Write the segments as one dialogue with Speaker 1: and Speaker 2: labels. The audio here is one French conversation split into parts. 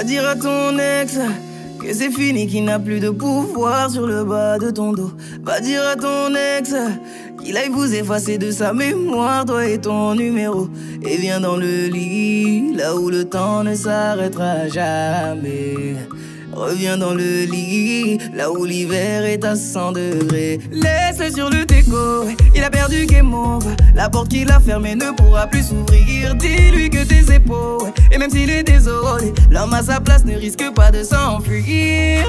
Speaker 1: Va dire à ton ex que c'est fini, qu'il n'a plus de pouvoir sur le bas de ton dos. Va dire à ton ex qu'il aille vous effacer de sa mémoire, toi et ton numéro. Et viens dans le lit, là où le temps ne s'arrêtera jamais. Reviens dans le lit, là où l'hiver est à 100 degrés. Laisse sur le déco, il a perdu game over. La porte qu'il a fermée ne pourra plus s'ouvrir. Dis-lui que tes épaules, et même s'il est désolé, l'homme à sa place ne risque pas de s'enfuir.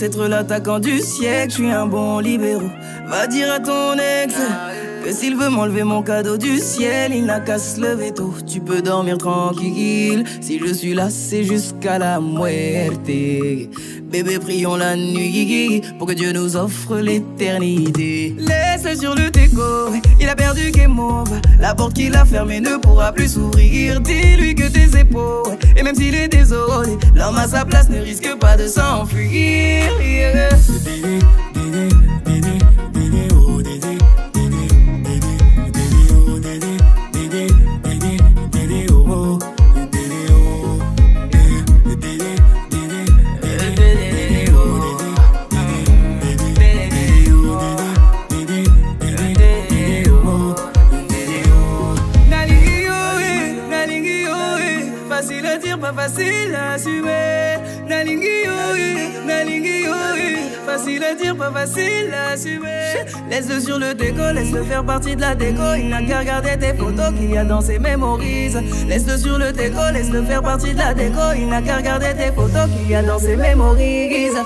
Speaker 1: Être l'attaquant du siècle, je suis un bon libéraux. Va dire à ton ex que s'il veut m'enlever mon cadeau du ciel, il n'a qu'à se lever tôt. Tu peux dormir tranquille. Si je suis là, c'est jusqu'à la muerte. Bébé, prions la nuit pour que Dieu nous offre l'éternité. Laisse sur le déco, il a perdu game over. La porte qu'il a fermée ne pourra plus s'ouvrir. Dis-lui que tes épaules, et même s'il est désolé, l'homme à sa place ne risque pas de s'enfuir. Pas facile à assumer. Laisse-le sur le déco, laisse-le faire partie de la déco. Il n'a qu'à regarder tes photos qu'il y a dans ses mémorises. Laisse-le sur le déco, laisse-le faire partie de la déco. Il n'a qu'à regarder tes photos qu'il y a dans ses mémorises.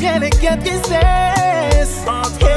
Speaker 1: Ça fait yo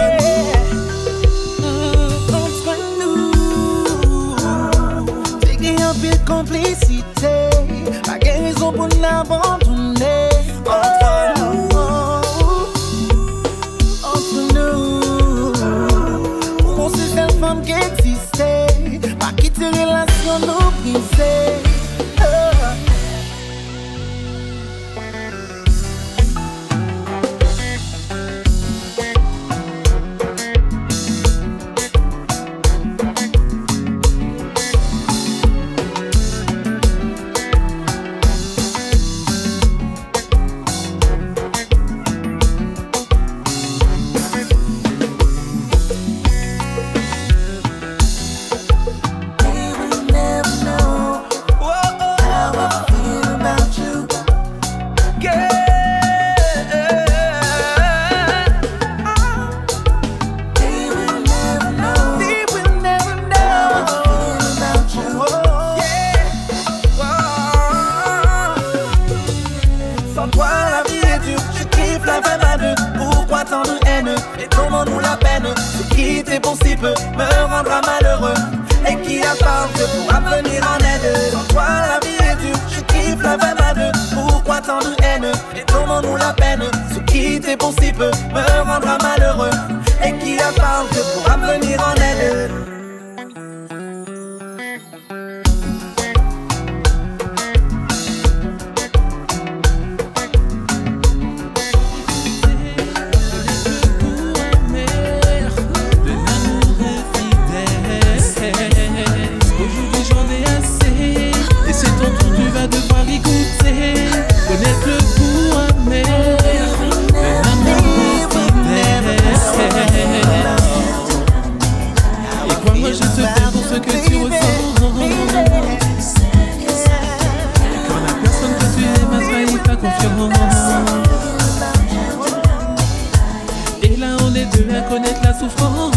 Speaker 1: connaître la souffrance.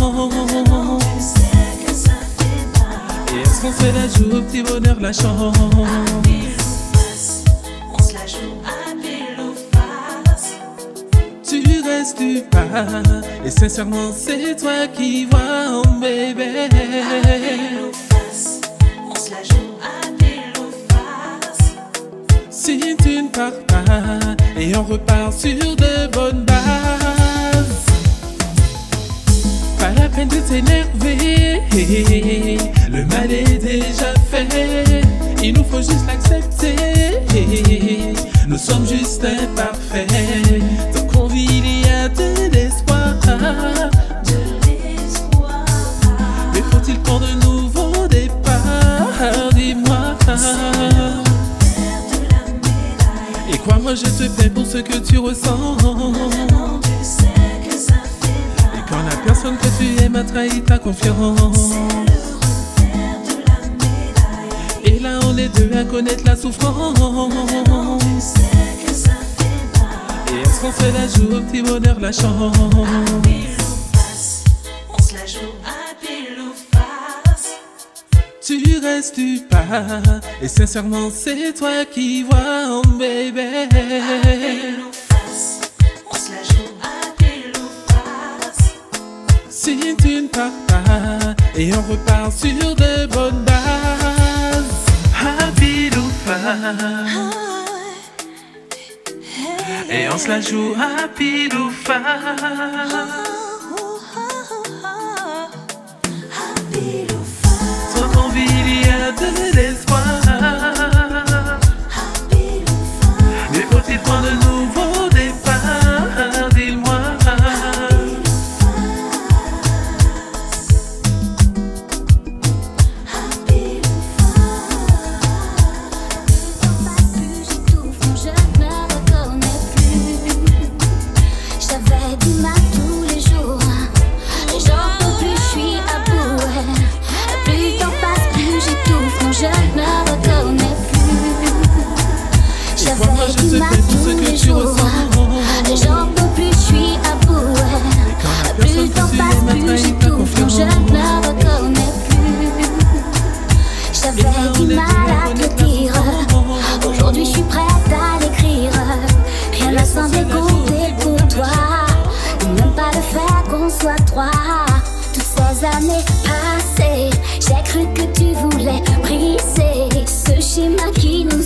Speaker 1: Et est-ce qu'on se la joue au petit bonheur, la chance? On se la joue à pile ou face. Tu restes du pas, et sincèrement, c'est toi qui vois mon bébé. On se la joue à pile ou. Si tu ne pars pas, et on repart sur de bonnes bases. de s'énerver.
Speaker 2: Le mal est déjà fait, il nous faut juste l'accepter. Nous sommes juste imparfaits, tant qu'on vit, il y a de l'espoir. De l'espoir. Mais faut-il pour
Speaker 1: de nouveaux départs? Dis-moi. Et crois-moi, je te fais pour ce que tu ressens personne que tu aimes a trahi
Speaker 2: ta confiance. C'est le de la médaille. Et là, on est deux à connaître la souffrance. Tu sais que ça fait bail Et est-ce qu'on se la joue au petit bonheur, la chance? On se la joue à pile ou face. Tu restes, tu pars. Et
Speaker 3: sincèrement, c'est toi qui vois, oh baby. et on repart sur de bonnes bases. Habile ou. Et on se la joue à pile.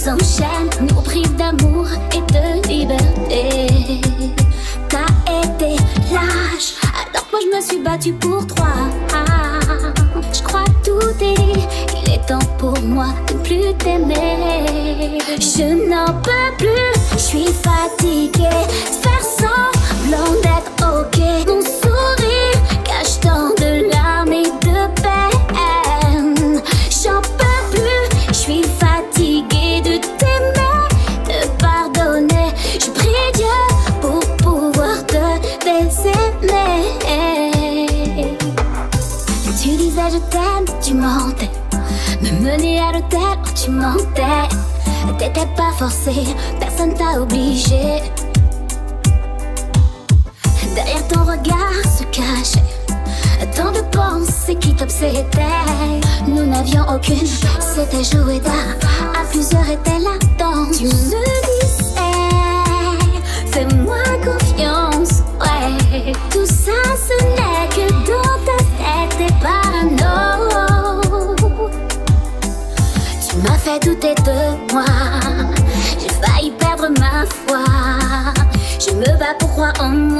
Speaker 3: s'enchaînent, nous
Speaker 4: privent d'amour et de liberté. T'as été lâche, alors moi je me suis battue pour toi. Je crois tout est dit, il est temps pour moi de plus t'aimer. Je n'en peux plus, je suis fatiguée de faire semblant d'être personne t'a obligé. Derrière ton regard se cachait tant de pensées qui t'obsédaient. Nous n'avions aucune, c'était joué d'art. À plusieurs était la danse. Tu me disais, fais-moi confiance, ouais. Tout ça, ce crois en moi.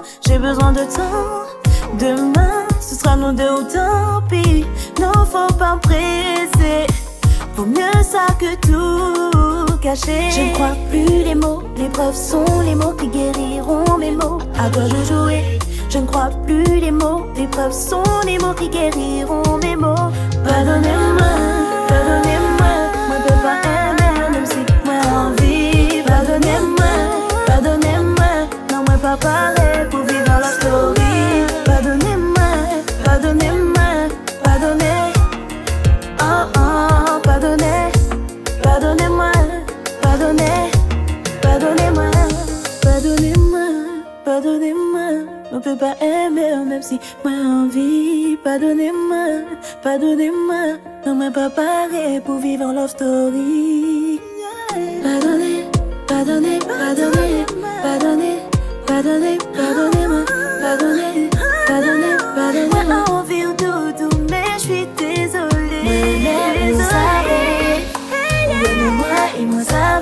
Speaker 4: Temps, j'ai besoin de temps. Demain, ce sera nous deux ou tant pis. Non, faut pas me presser. Vaut mieux ça que tout cacher. Je ne crois plus les mots, les preuves sont les mots qui guériront mes mots. À toi de jouer. Je ne crois plus les mots, les preuves sont les mots qui guériront mes mots. Pardonnez-moi, pardonnez-moi, moi je peux pas aimer, même si moi envie. Pardonnez-moi, pardonnez-moi, non moi pas On peut pas aimer même si moi envie. Pardonnez-moi, pardonnez-moi. Non, moi pas pareil pour vivre en love story. Pardonnez, pardonnez, pardonnez, pardonnez, pardonnez, pardonnez-moi, pardonnez, pardonnez, pardonnez. Moi envie au doudou, mais je suis désolée. Moi, vous savez, moi et moi.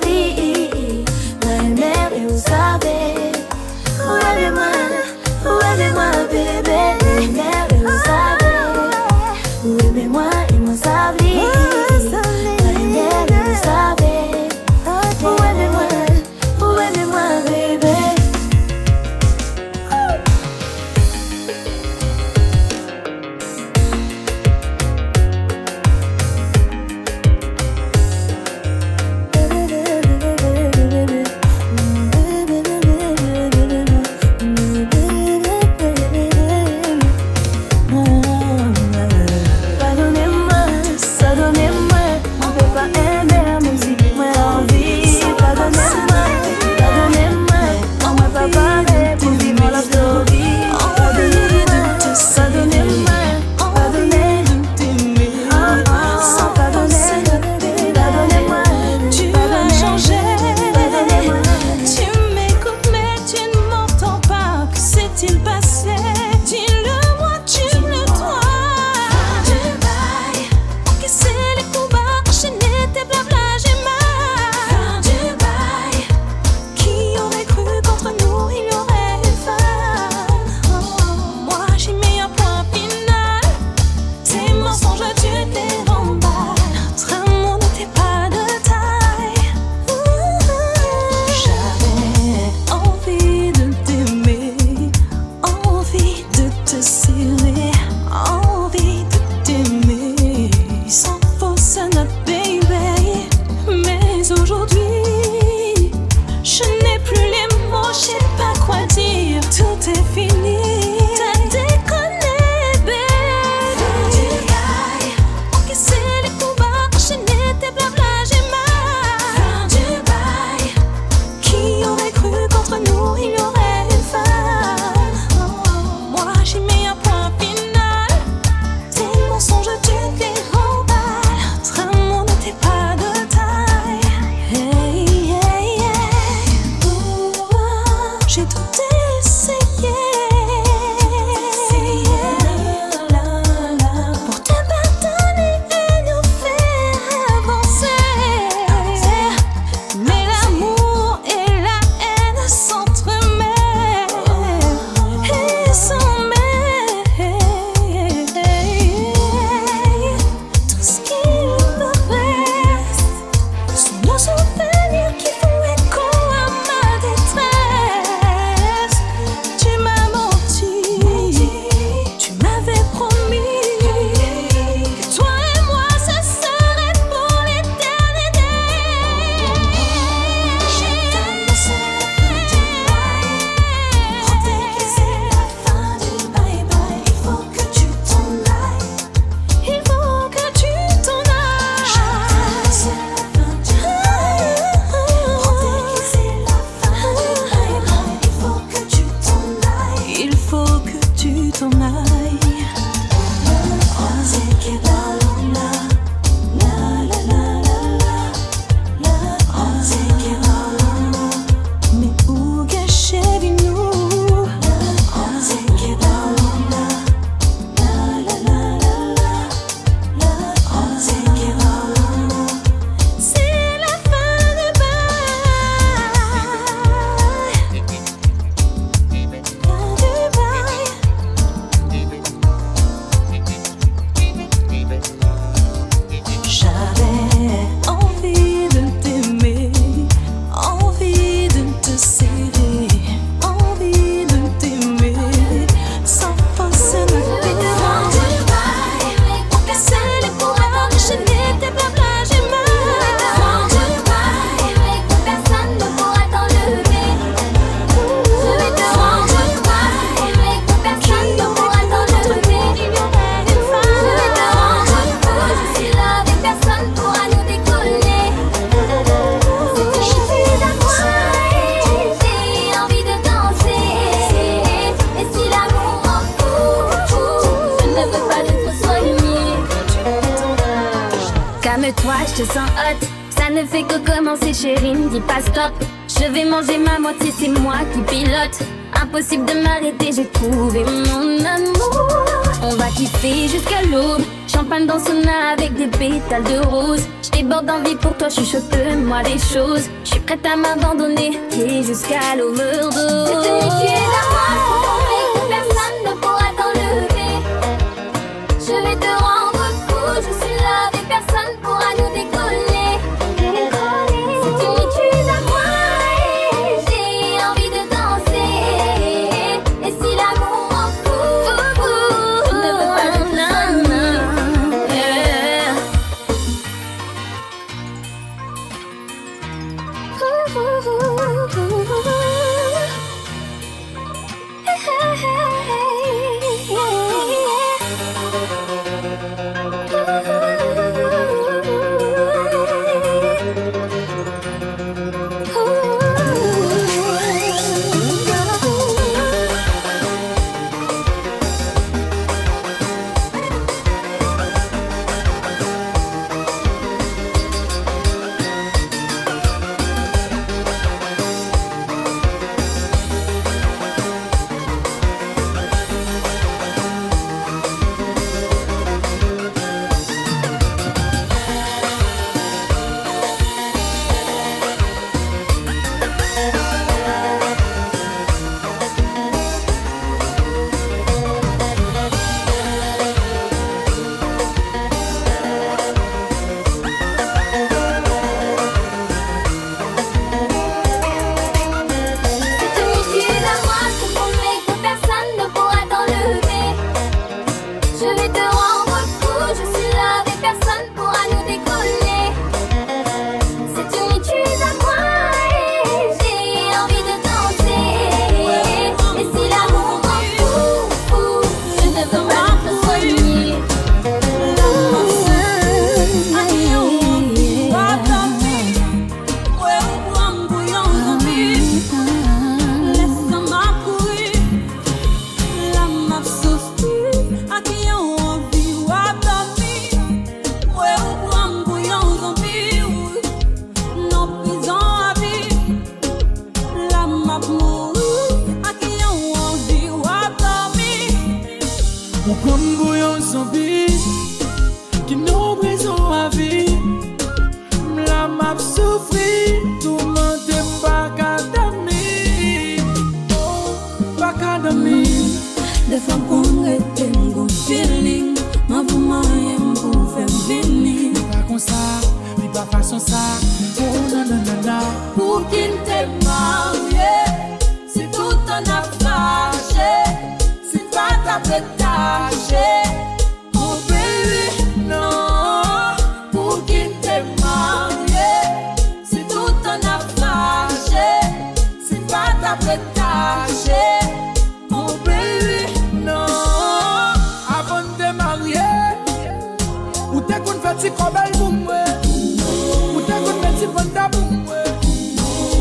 Speaker 5: se fon tabou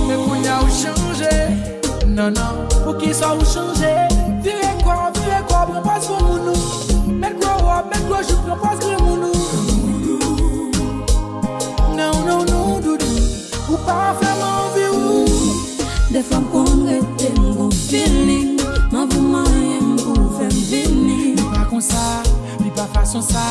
Speaker 5: Mè konya
Speaker 6: ou chanje Nan nan, pou ki sa ou chanje Vire kwa, vire kwa, pren pas kon mounou Mè kwa wap, mè kwa jou, pren pas kon mounou Nan nan nan doudou Ou pa fè man vi ou
Speaker 7: De fam kon rete mou feeling Man vou man yon pou fèm vini
Speaker 6: Li pa kon sa, li pa fason sa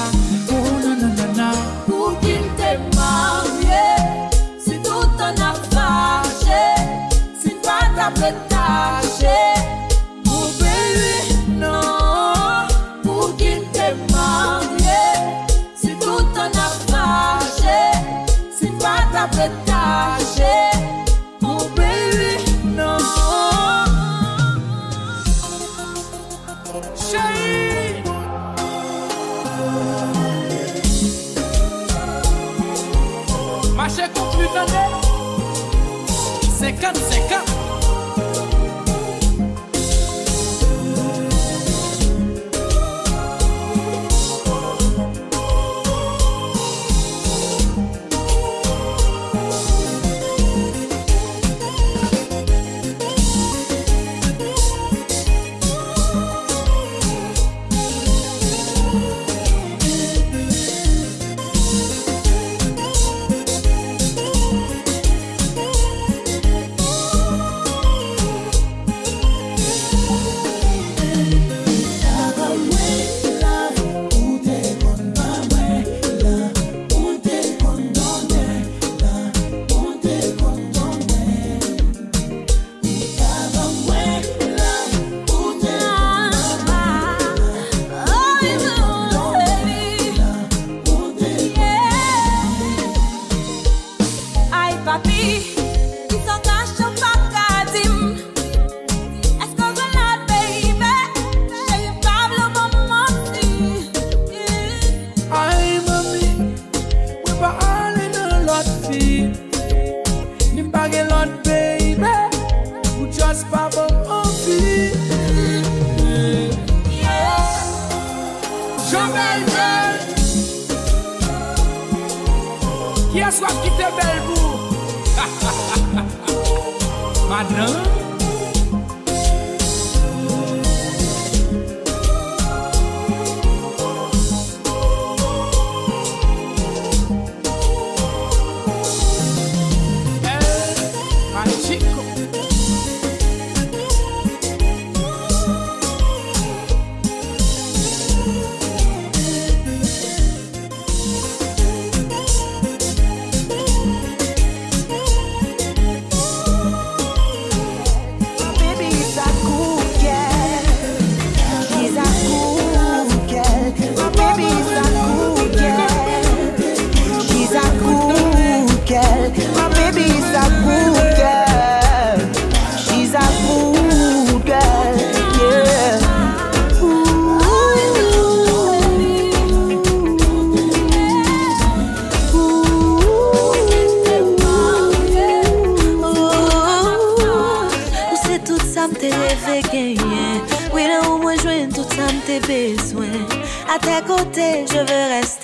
Speaker 6: Qui
Speaker 7: est-ce qui te
Speaker 6: belle Madame?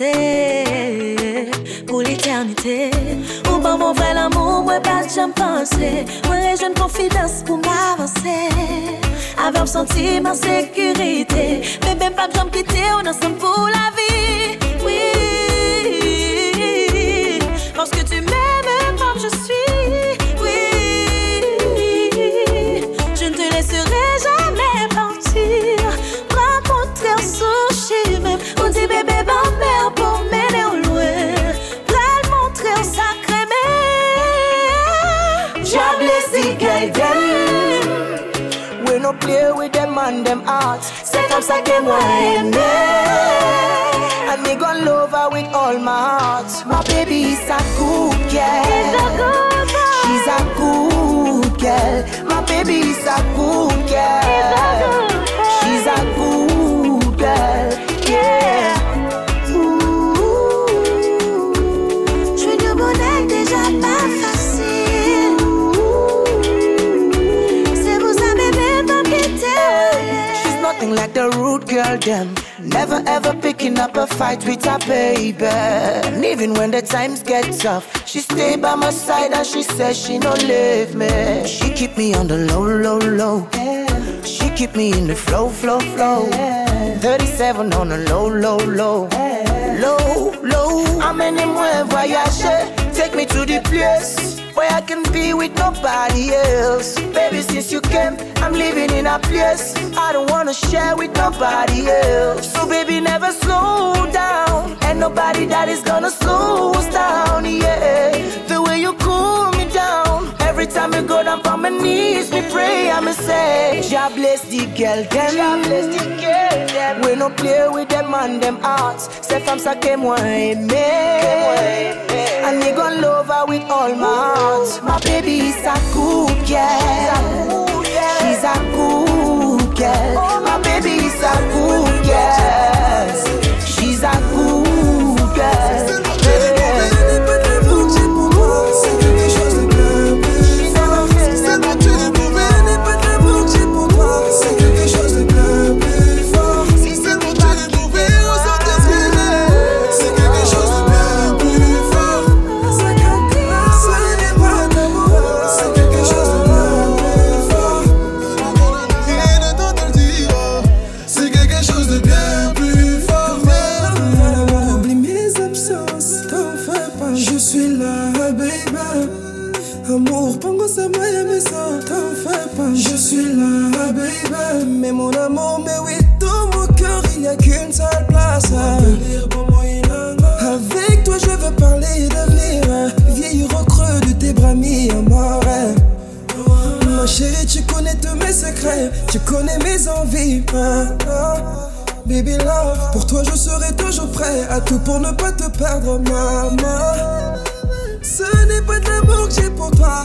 Speaker 8: rete Pou l'eternite
Speaker 4: Ou ban moun vre l'amou mwen pa jam panse Mwen rejoun konfidans pou m'avanse Avem senti m'an sekurite Mwen ben pa
Speaker 8: jam kite ou nan san pou la vi with them them hearts. Comme ça que moi aimé. And me gon' love her with all my heart. My baby is a good girl. She's a cool girl. My baby is a good girl. Never ever picking up a fight with her baby. And even when the times get tough, she stay by my side and she says she no leave me. She keep me on the low, low, low. She keep me in the flow, flow, flow. 37 on the low, low, low. Low, low. I'm anywhere voyager. Take me to the place where I can be with nobody else. Baby, since you came, I'm living in a place I don't wanna share with nobody else. So, baby, never slow down. And nobody that is gonna slow us down, yeah. The Every time you go down on my knees, me pray, I'ma say, God bless the girl, them. God bless the girl, them. We no play with them and them hearts. Say from sa que moi aimer. And me gon' love her with all my heart. My baby is a cool girl. She's a cool girl. My baby is a cool girl. She's a cool
Speaker 9: tu connais mes envies. Baby love, pour toi je serai toujours prêt à tout pour ne pas te perdre, maman. Ce n'est pas de l'amour que j'ai pour toi,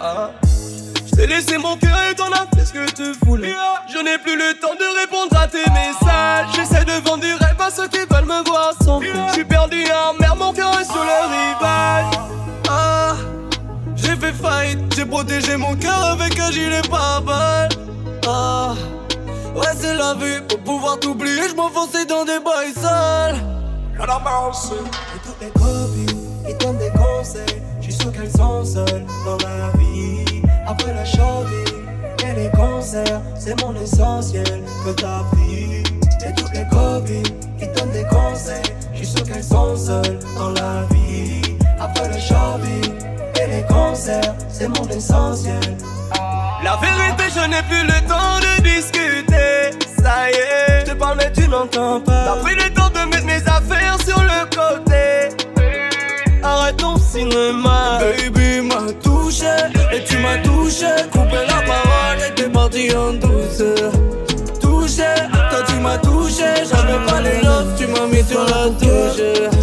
Speaker 10: Ah. Je t'ai laissé mon cœur et t'en as fait ce que tu voulais. Je n'ai plus le temps de répondre à tes messages. J'essaie de vendre du rêve à ceux qui veulent me voir sans Je suis perdu en mer, mon cœur est sur le rivage.
Speaker 1: Ah, j'ai fait faillite, j'ai protégé mon cœur avec un gilet pare-balles. Ah, ouais, c'est la vie, pour pouvoir t'oublier, je m'enfonçais dans des bails sales.
Speaker 10: La romance.
Speaker 9: Et toutes les copines, ils donnent des conseils. Sûr qu'elles sont seules dans la vie. Après la chaude et les concerts, c'est mon essentiel que t'as pris. Et toutes les copines qui donnent des conseils. Je suis sûr qu'elles sont seules dans la vie. Après le shopping et les concerts, c'est mon essentiel.
Speaker 10: La vérité, je n'ai plus le temps de discuter. Ça y est, je te parle, mais tu n'entends pas. T'as pris le temps de mettre mes affaires sur le côté. Arrête ton cinéma.
Speaker 1: Baby m'a touché et tu m'as touché. Coupé la parole et t'es parti en douceur Touché, toi tu m'as touché. J'avais pas les love, tu m'as mis sur la touche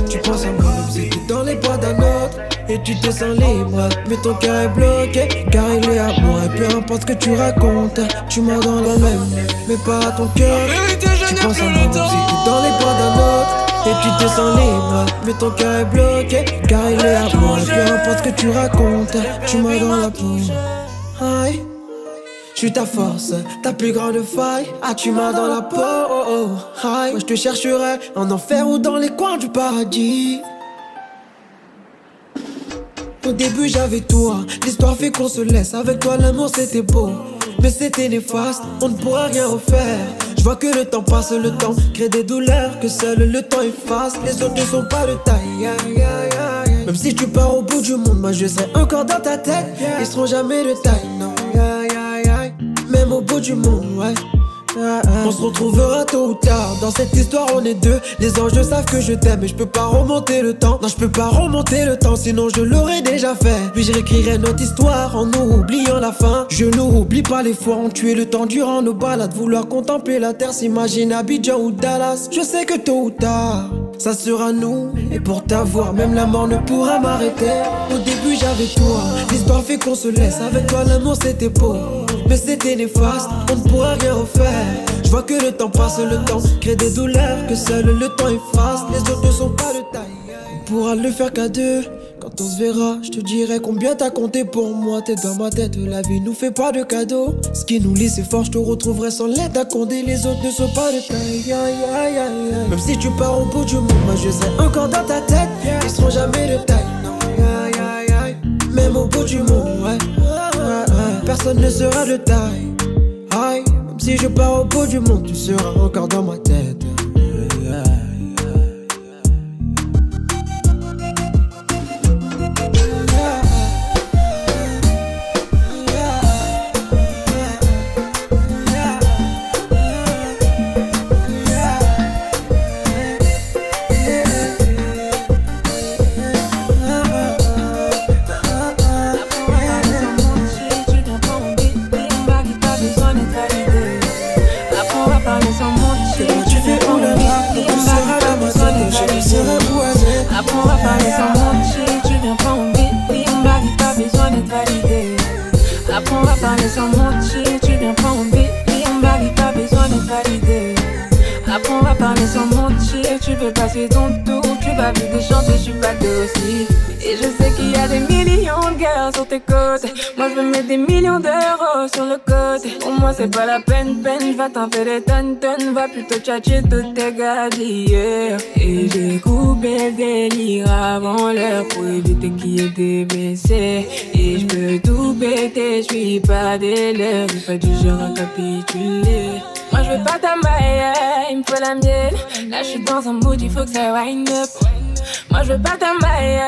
Speaker 2: Tu penses à moi comme si t'es dans les bras d'un autre. Et tu te sens libre, mais ton cœur est bloqué. Car il est à moi et peu importe ce que tu racontes Tu m'as dans le même, mais pas à ton cœur. Tu penses à moi comme si t'es dans les bras d'un autre et tu te sens libre, mais ton cœur est bloqué Car il est à moi, peu importe ce que tu racontes Tu m'as dans la peau Aïe je suis ta force, ta plus grande faille. Ah, tu m'as dans la peau. Oh, oh. Aïe, moi je te chercherai en enfer ou dans les coins du paradis. Au début j'avais toi, l'histoire fait qu'on se laisse. Avec toi l'amour c'était beau, mais c'était néfaste. On ne pourra rien refaire. Je vois que le temps passe, le temps crée des douleurs que seul le temps efface. Les autres ne sont pas de taille. Même si tu pars au bout du monde, moi je serai encore dans ta tête. Ils seront jamais de taille, non. Même au bout du monde, ouais. On se retrouvera tôt ou tard. Dans cette histoire, on est deux. Les anges savent que je t'aime, mais je peux pas remonter le temps. Non, je peux pas remonter le temps, sinon je l'aurais déjà fait. Puis je réécrirai notre histoire en nous oubliant la fin. Je n'oublie pas les fois on tué le temps durant nos balades. Vouloir contempler la terre, s'imagine Abidjan ou Dallas. Je sais que tôt ou tard, ça sera nous. Et pour t'avoir, même la mort ne pourra m'arrêter. Au début, j'avais toi. L'histoire fait qu'on se laisse. Avec toi, l'amour c'était beau. Mais c'était néfaste, on ne pourra rien refaire. Je vois que le temps passe, le temps crée des douleurs que seul le temps efface. Les autres ne sont pas de taille. On pourra le faire qu'à deux. Quand on se verra, je te dirai combien t'as compté pour moi. T'es dans ma tête, la vie nous fait pas de cadeaux. Ce qui nous lie, c'est fort, je te retrouverai sans l'aide à Condé. Les autres ne sont pas de taille. Même si tu pars au bout du monde, moi je serai encore dans ta tête. Ils seront jamais de taille. Même au bout du monde, ouais. Personne ne sera de taille. Aïe, même si je pars au bout du monde, tu seras encore dans ma tête.
Speaker 11: Parler sans mentir, tu viens pas en bébé, Marie pas besoin d'être validé. Après on va parler sans mentir, tu veux passer ton tour, tu vas vite chanter, je suis pas aussi. Et je sais qu'il y a des de sur tes. Moi je veux mettre des millions d'euros sur le côté. Pour moi c'est pas la peine, peine, va t'en faire des tonnes, tonnes. Va plutôt tchatcher toutes tes gadis. Et j'ai coupé le délire avant l'heure pour éviter qu'il y ait des blessés. Et je peux tout péter, je suis pas des j'ai pas du genre à capituler. Moi je veux pas ta maille, il me faut la mienne. Là je suis dans un mood, il faut que ça wind up. Moi je veux pas ta maille,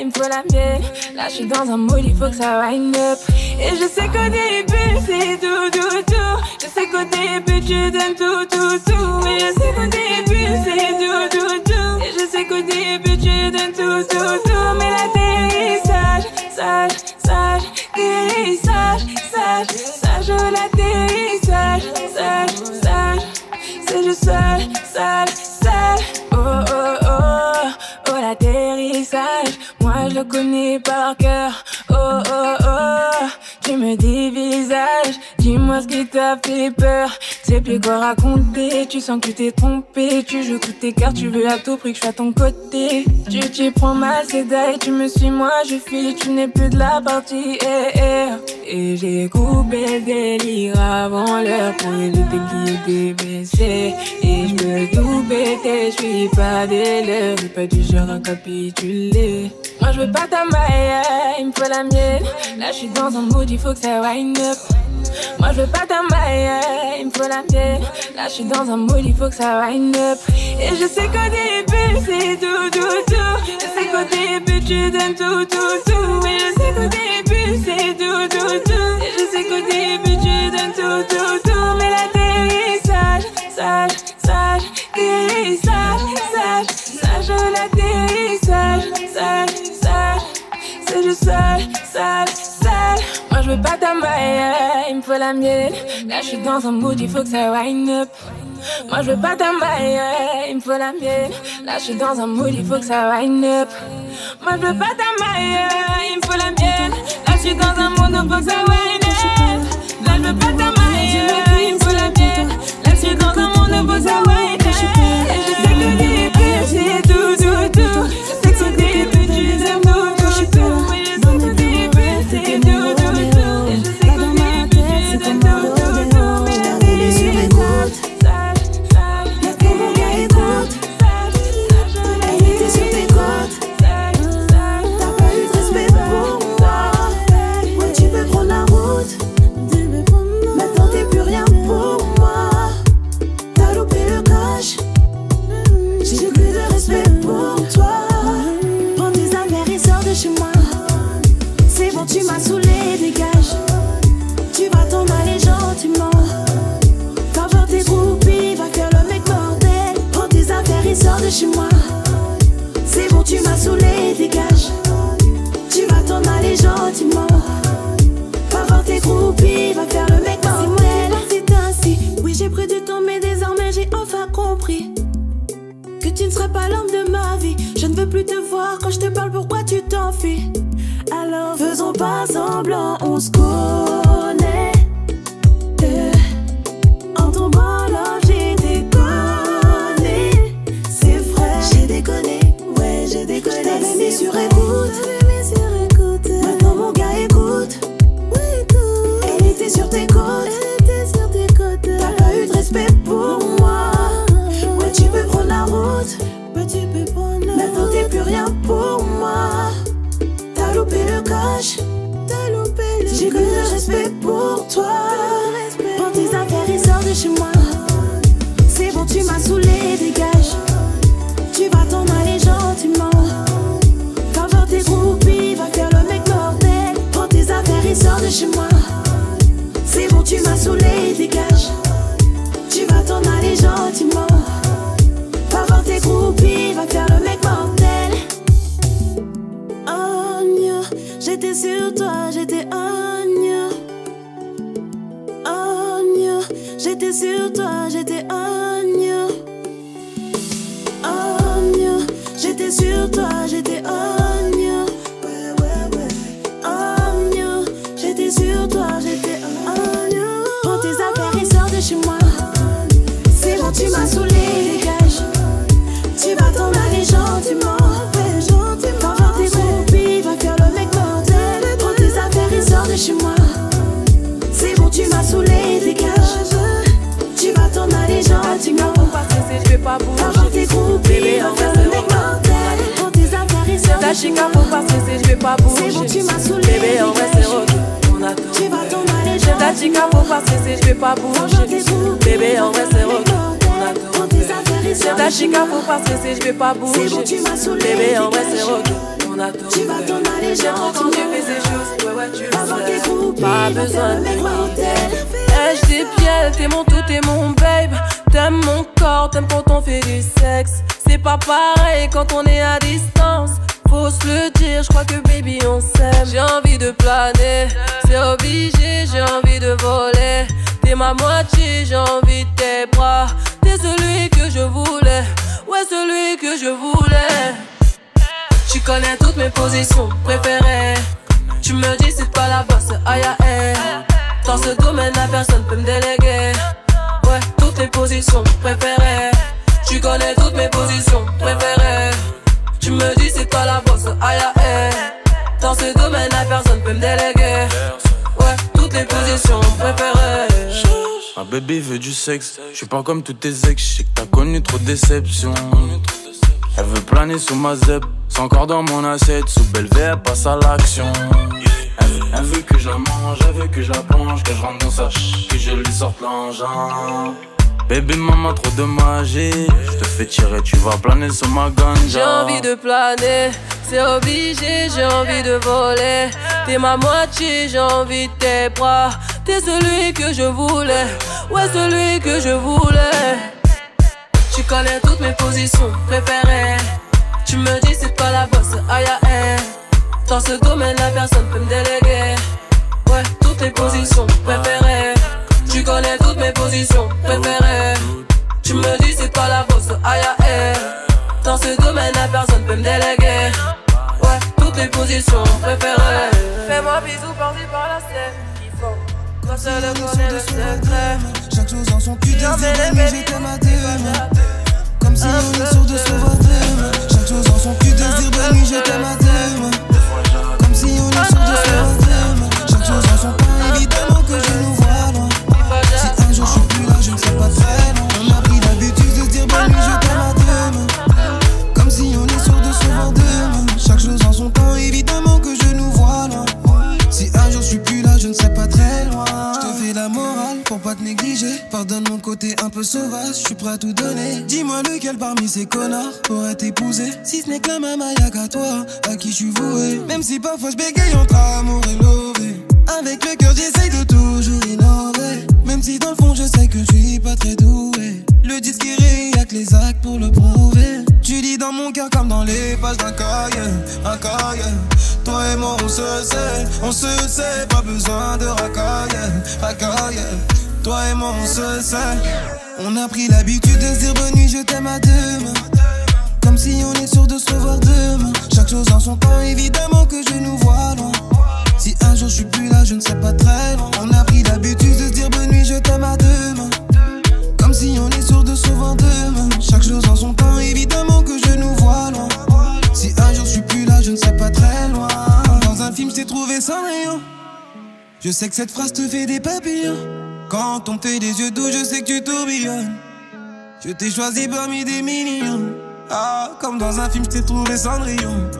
Speaker 11: il me faut la mienne. Là je suis dans un mood, il faut que ça wind up. Et je sais qu'au début c'est tout, tout, tout. Je sais qu'au début tu donnes tout, tout, tout. Et je sais qu'au début c'est tout, tout, tout. Et je sais qu'au début tu donnes tout, tout, tout. Mais l'atterrissage, sage, sale, sale. Oh, oh, oh, oh, l'atterrissage. Moi, je le connais par cœur. Oh, oh, oh, tu me dévisages. Dis-moi ce qui t'a fait peur. C'est plus quoi raconter. Tu sens que t'es trompé. Tu joues toutes tes cartes. Tu veux à tout prix que je sois à ton côté. Tu t'y prends mal, c'est d'ailleurs. Tu me suis, moi, je fuis. Tu n'es plus de la partie. eh, eh. Et j'ai coupé le délire avant l'heure pour éviter qu'il y ait des blessés. Et je peux tout péter, je suis pas j'ai pas du genre à capituler. Moi je veux pas ta maille, il me faut la mienne. Là je suis dans un mood, il faut que ça wind up. Moi je veux pas ta maille, il me faut la mienne. Là je suis dans un mood, il faut que ça wind up. Et je sais qu'au début c'est tout, tout, tout. Je sais qu'au début tu donnes tout, tout, tout. Et je sais qu'au début c'est tout, tout, tout. Et je sais qu'au début tu donnes tout, tout, tout. Mais l'atterrissage, sage, sage, atterrissage, sage, sage, l'atterrissage, sage, sage. C'est du sale, sale, sale. Moi je veux pas ta maille, il me faut la mienne. Là je suis dans un mood, il faut que ça wind up. Moi je veux pas ta maille, il me faut la mienne. Là je suis dans un mood, il faut que ça wind up. Moi je veux pas ta maille, il me faut la mienne. Là je suis dans un mood, il faut que ça wind up. Là je veux pas ta maille, il me faut la mienne. Là je suis dans un monde, il faut que ça wind up. Et je sais que c'est tout, tout, tout. Je tu aimes
Speaker 12: ne seras pas l'homme de ma vie. Je ne veux plus te voir quand je te parle, pourquoi tu t'enfuis? Alors faisons pas semblant, on se connaît.
Speaker 13: Bébé, faut pas stresser, je vais pas
Speaker 12: bon,
Speaker 13: bouger. c'est rock. On a tout.
Speaker 12: Tu vas t'en aller,
Speaker 13: J'ai ta chica, faut pas stresser, je vais pas bouger. Bébé. On je vais pas bouger.
Speaker 12: Bon.
Speaker 13: Bébé. On ces choses. Pas besoin de piel, t'es mon tout, t'es mon babe. T'aimes mon corps, t'aimes quand on fait du sexe. C'est pas pareil quand on est à distance. Faut se le dire, je crois que baby on s'aime. J'ai envie de planer, c'est obligé, j'ai envie de voler. T'es ma moitié, j'ai envie de tes bras. T'es celui que je voulais, ouais, celui que je voulais. Tu connais toutes mes positions préférées. Tu me dis c'est pas la bosse, aïe aïe. Dans ce domaine, la personne peut me déléguer. Les positions préférées. Tu connais toutes mes positions préférées. Tu me dis c'est pas la bosse, aïe aïe. Dans ce domaine, la personne peut me déléguer. Ouais, toutes les positions préférées.
Speaker 14: Ma bébé veut du sexe. Je suis pas comme tous tes ex. Je que t'as connu trop de déceptions. Elle veut planer sous ma zeb. C'est encore dans mon assiette. Sous belle elle passe à l'action. Elle veut, que je la mange, elle veut que je la penche, que je rentre dans sa ch, que je lui sorte l'engin. Bébé, maman, trop de magie. Je te fais tirer, tu vas planer sur ma ganja.
Speaker 13: J'ai envie de planer, c'est obligé, j'ai envie de voler. T'es ma moitié, j'ai envie de tes bras. T'es celui que je voulais, ouais, celui que je voulais. Tu connais toutes mes positions préférées. Tu me dis c'est pas la bosse, aïe aïe. Dans ce domaine, la personne peut me déléguer. Ouais, toutes les positions préférées. Tu connais toutes mes positions préférées. Tu me dis c'est pas la bosse, aïe aïe. Dans ce domaine, la personne peut me déléguer. Ouais, toutes les positions préférées. Fais-moi bisous par-ci par-là, c'est kiffant. Toi seul connais le secret.
Speaker 9: Chaque chose en son putain de mais j'étais ma. Comme si on est sur de demain. Chaque chose en son putain de bonne nuit, j'étais ma Pardonne mon côté un peu sauvage, je suis prêt à tout donner. Dis-moi lequel parmi ces connards pourrait t'épouser. Si ce n'est que la maman, y'a qu'à toi, à qui je suis voué. Même si parfois je bégaye entre amour et lové. Avec le cœur, j'essaye de toujours innover. Même si dans le fond, je sais que je suis pas très doué. Le disque est y'a que les actes pour le prouver. Tu dis dans mon cœur comme dans les pages d'un cahier, un cahier. Toi et moi, on se sait, on se sait, pas besoin de racailler, racailler. Toi et moi, on se sait. On a pris l'habitude de se dire bonne nuit, je t'aime à demain. Comme si on est sûr de se revoir demain. Chaque chose en son temps, évidemment que je nous vois loin. Si un jour je suis plus là, je ne serai pas très loin. On a pris l'habitude de se dire bonne nuit, je t'aime à demain. Comme si on est sûr de se revoir demain. Chaque chose en son temps, évidemment que je nous vois loin. Si un jour je suis plus là, je ne serai pas très loin. Dans un film, je t'ai trouvé sans rayon. Je sais que cette phrase te fait des papillons. Quand on fait des yeux doux, je sais que tu tourbillonnes. Je t'ai choisi parmi des millions. Ah, comme dans un film, je t'ai trouvé Cendrillon.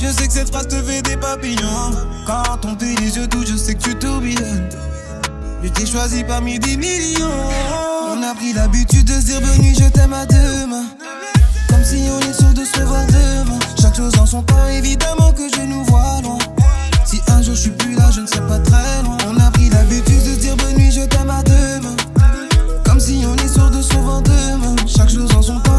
Speaker 9: Je sais que cette phrase te fait des papillons. Quand on fait des yeux doux, je sais que tu tourbillonnes. Je t'ai choisi parmi des millions. On a pris l'habitude de se dire bonne nuit, je t'aime à demain. Comme si on est sûr de se revoir demain. Chaque chose en son temps, évidemment que je nous vois loin. Si un jour je suis plus là, je ne serai pas très loin. On a pris l'habitude de se dire bonne nuit, Comme si on est sûr de se revoir demain. Chaque chose en son temps,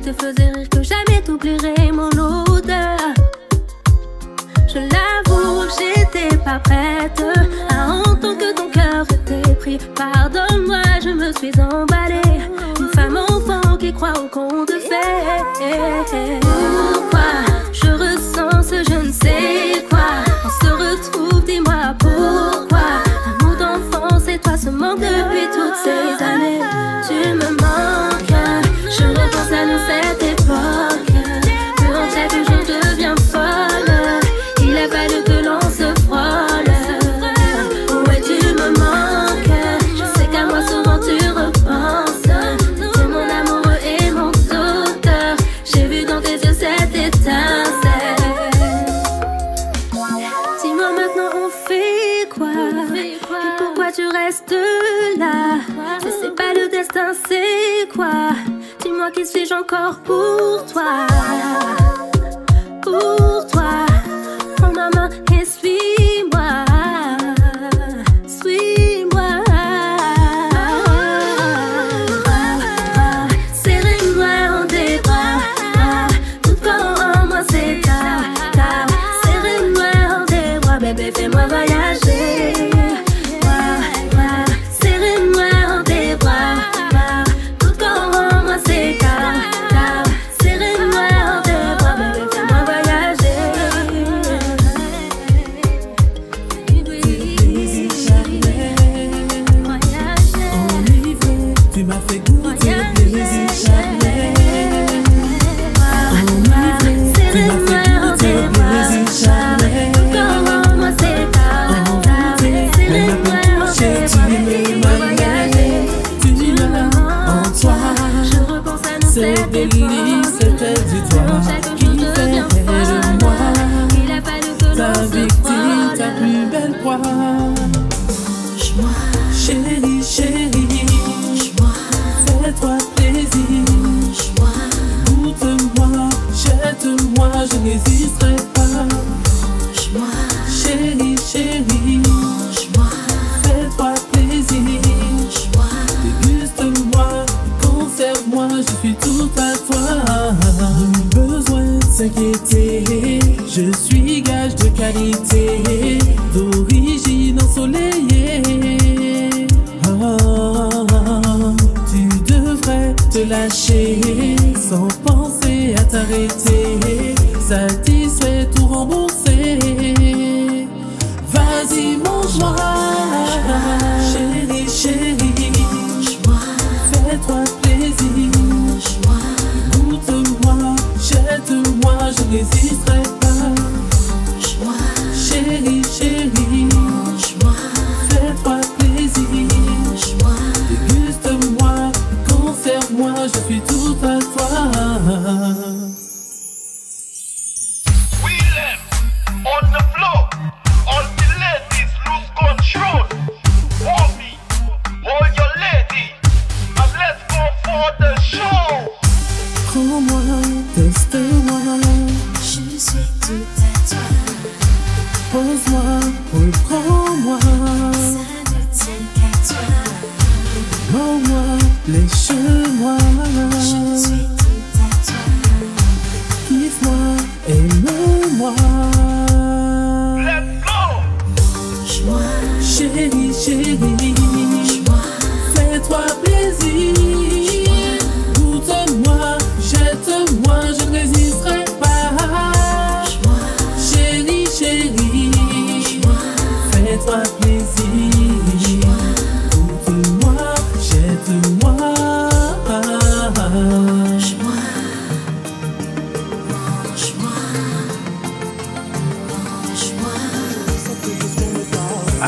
Speaker 3: te faisait rire que jamais t'oublierai mon odeur. Je l'avoue, j'étais pas prête à entendre que ton cœur était pris. Pardonne-moi, je me suis emballée. Une femme enfant qui croit au conte de fées. encore pour toi.
Speaker 15: Ce délice c'était du toi qui fait de moi. Ta victime, ta plus belle proie.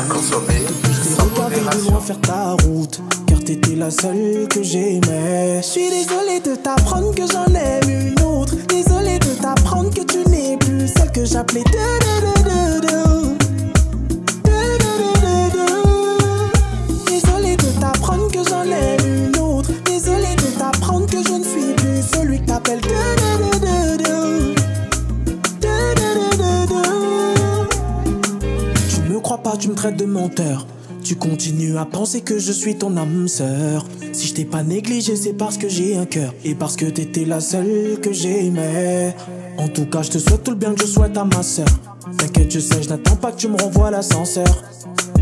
Speaker 15: à
Speaker 16: consommer. Sans modération.
Speaker 17: faire ta route, car t'étais la seule que j'aimais. Je suis désolé de t'apprendre que j'en aime une autre. Désolé de t'apprendre que tu n'es plus celle que j'appelais. de menteur. Tu continues à penser que je suis ton âme sœur. Si je t'ai pas négligé, c'est parce que j'ai un cœur. Et parce que t'étais la seule que j'aimais. En tout cas, je te souhaite tout le bien que je souhaite à ma sœur. T'inquiète, je sais, je n'attends pas que tu me renvoies l'ascenseur.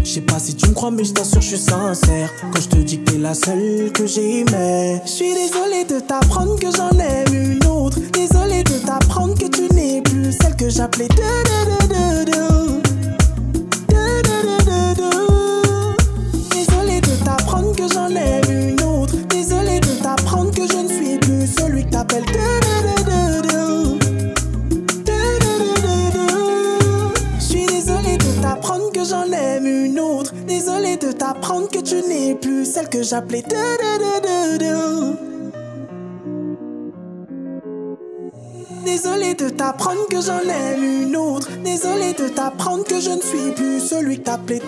Speaker 17: Je sais pas si tu me crois, mais je t'assure, je suis sincère. Quand je te dis que t'es la seule que j'aimais. Je suis désolé de t'apprendre que j'en ai une autre. Désolé de t'apprendre que tu n'es plus celle que j'appelais. plus celle que j'appelais. Désolé de t'apprendre que j'en ai une autre. Désolé de t'apprendre que je ne suis plus celui que t'appelais.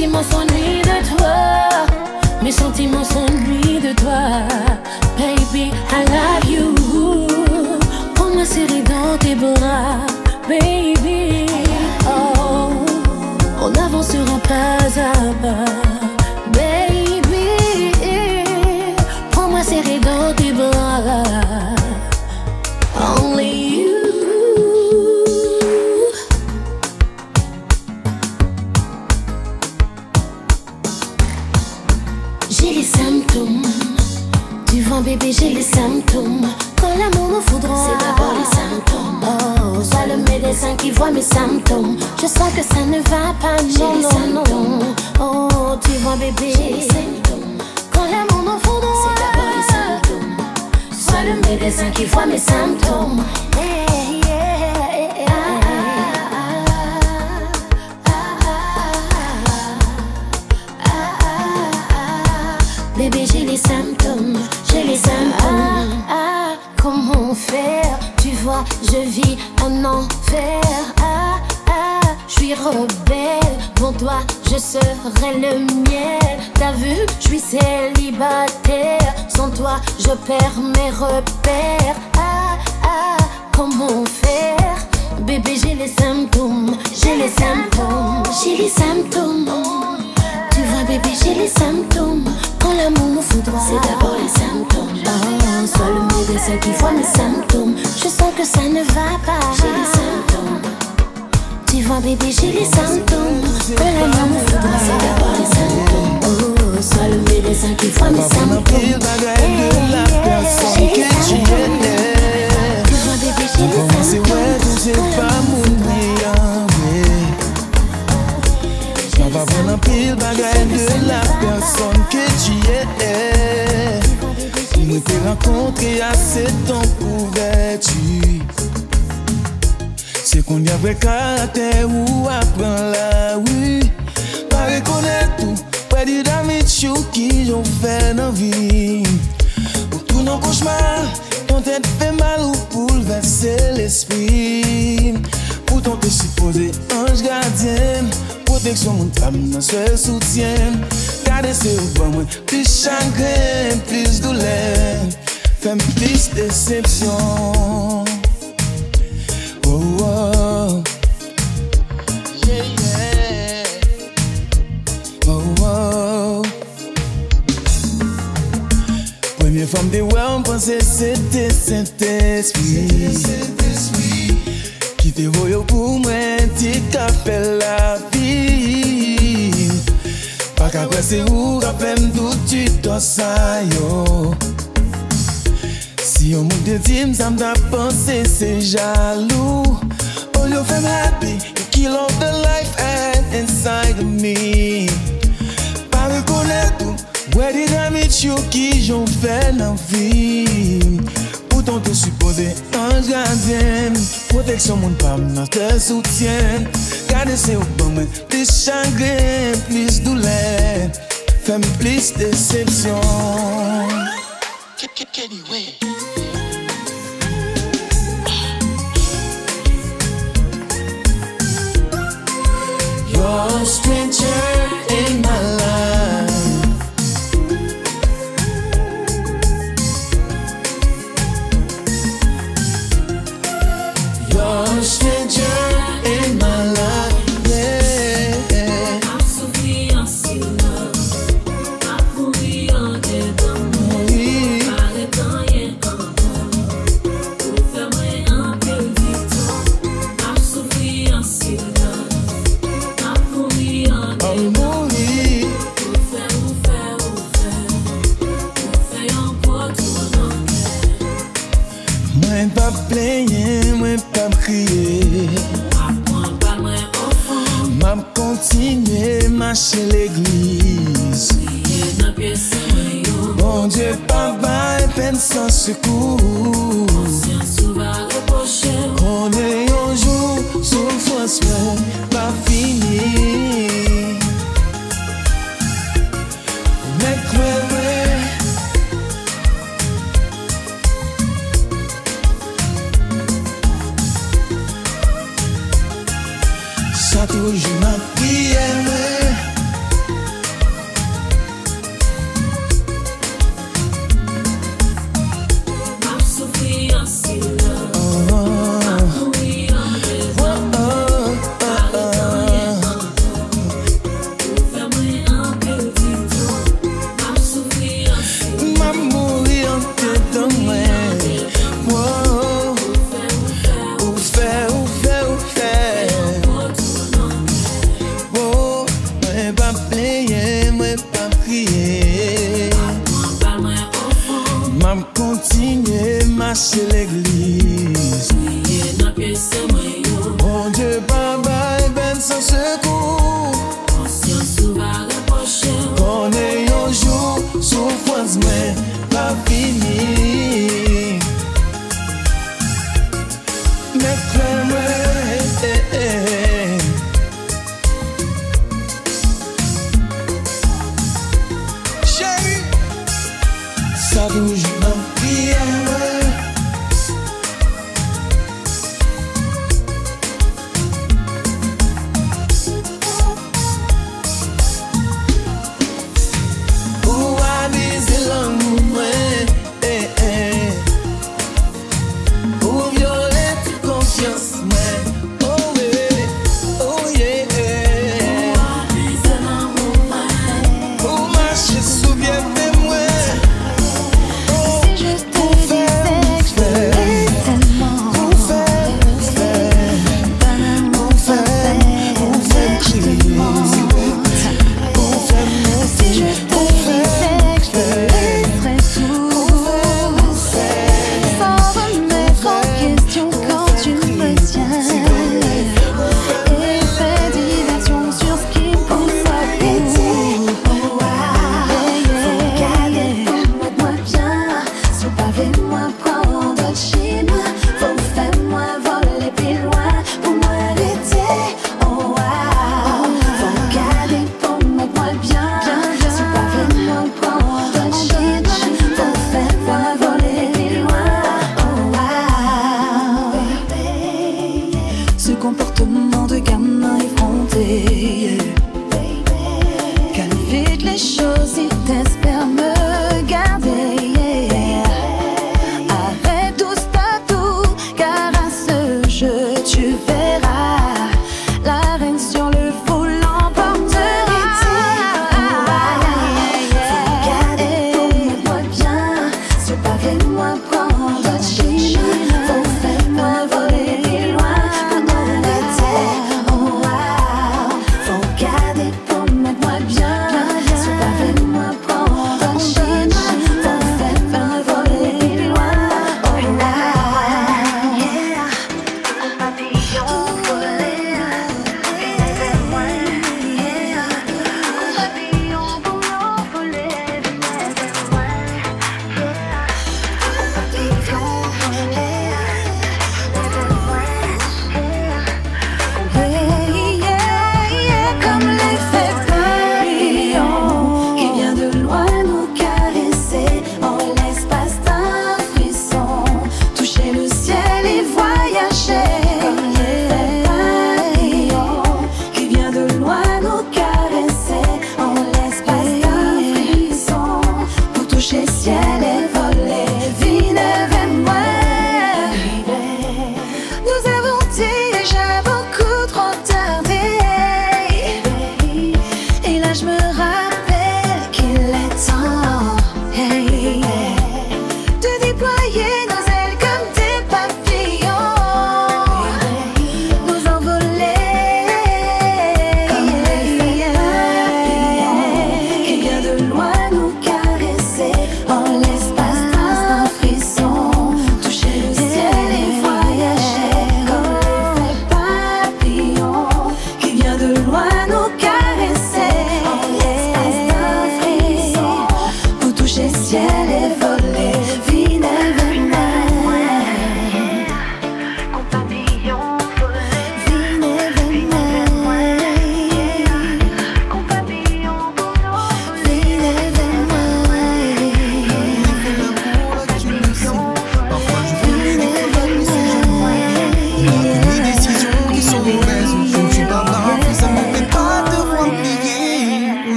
Speaker 18: sentiments s'ennuient de toi. Mes sentiments s'ennuient.
Speaker 19: pedi da mit chou ki joun fè nan vi. Ou tou nan kouchman, ton tèt fè mal ou pou l'verse l'esprit. Pouton te suppose anj gardyen Proteksyon moun tam nan se soutyen Kade se ou ban mwen, plis chagren, plis doulen Fèm plis decepsyon Oh oh. fòm de wè an panse se te sent espri Ki te voyo pou mwen ti kapè la pi Pa ka kwen se ou kapèm douti to sayo Si yo moun de tim sa mda panse se jalou All yo fèm happy, you kill off the life and inside of me. Pa rekonè tou Bwè dinamit yo ki joun fè nan vi. Poutan te supose anj gardyen Proteksyon moun pam nan te soutyen Kade se ou ban men plis chagren, plis doulen Fèm plis decepsyon Anyway You're a stranger.
Speaker 2: mache l'eglis Bon Dje pa bay pen san
Speaker 19: sekou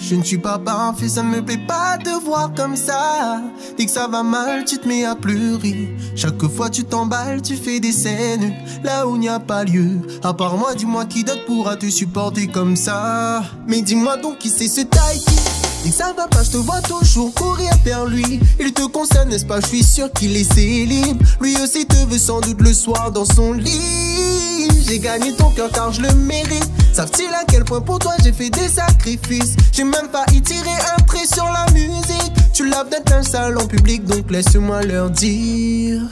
Speaker 19: Je
Speaker 20: ne suis pas parfait, ça me plaît pas de voir comme ça. Dès que ça va mal, tu te mets à pleurer. Chaque fois tu t'emballes, tu fais des scènes là où il n'y a pas lieu. À part moi, dis-moi qui d'autre pourra te supporter comme ça. Mais dis-moi donc qui c'est ce taille Dès que ça va pas, je te vois toujours courir vers lui. Il te concerne, n'est-ce pas? Je suis sûr qu'il est célib. Lui aussi te veut sans doute le soir dans son lit. J'ai gagné ton cœur car je le mérite. Savent-ils à quel point pour toi j'ai fait des sacrifices? J'ai même pas y tirer un trait sur la musique. Tu laves d'être un salon public, donc laisse-moi leur dire.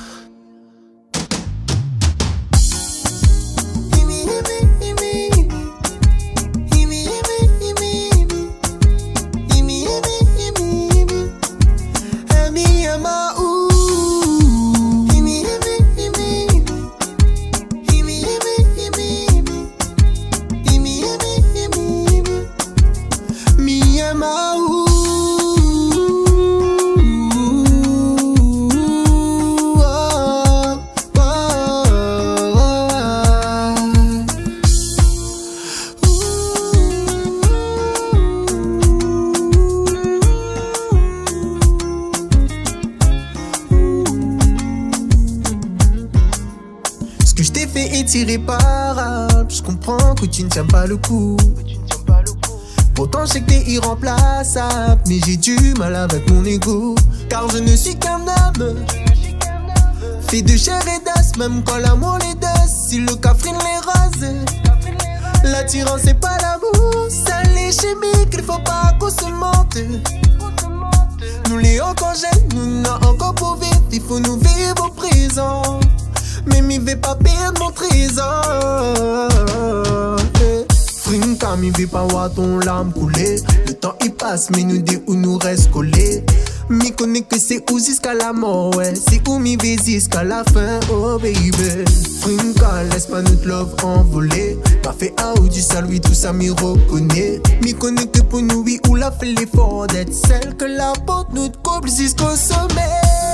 Speaker 20: Tu ne tiens pas le coup. Pourtant, je sais que t'es irremplaçable. Mais j'ai du mal avec mon ego. Car je ne suis qu'un homme. Fait de chair et d'os, même quand l'amour les deux. Si le cafrine les rose. L'attirance, c'est pas l'amour. Ça les chimique, il faut pas qu'on se mente. Nous les encore jeunes, nous n'avons encore pour vivre. Il faut nous vivre au présent. Mais m'y vais pas perdre mon trésor. Eh. Frinka, m'y vais pas voir ton larme couler. Le temps il passe, mais nous dit où nous reste collés. M'y connais que c'est où jusqu'à la mort, ouais. C'est où m'y vais jusqu'à la fin, oh baby. Frinka, laisse pas notre love envoler. Pas fait à ou du salut, tout ça m'y reconnaît. M'y connais que pour nous, oui, ou la fait l'effort d'être celle que la porte nous couple jusqu'au sommet.